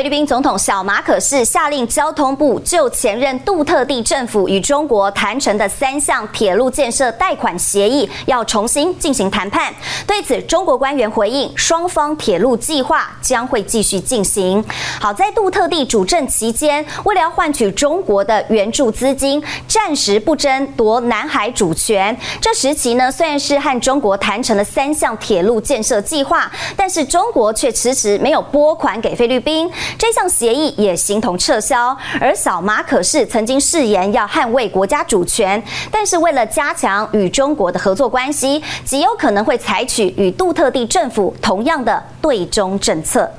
菲律宾总统小马可是下令交通部就前任杜特地政府与中国谈成的三项铁路建设贷款协议要重新进行谈判。对此，中国官员回应，双方铁路计划将会继续进行。好，在杜特地主政期间，为了要换取中国的援助资金，暂时不争夺南海主权。这时期呢，虽然是和中国谈成了三项铁路建设计划，但是中国却迟迟没有拨款给菲律宾。这项协议也形同撤销，而小马可是曾经誓言要捍卫国家主权，但是为了加强与中国的合作关系，极有可能会采取与杜特地政府同样的对中政策。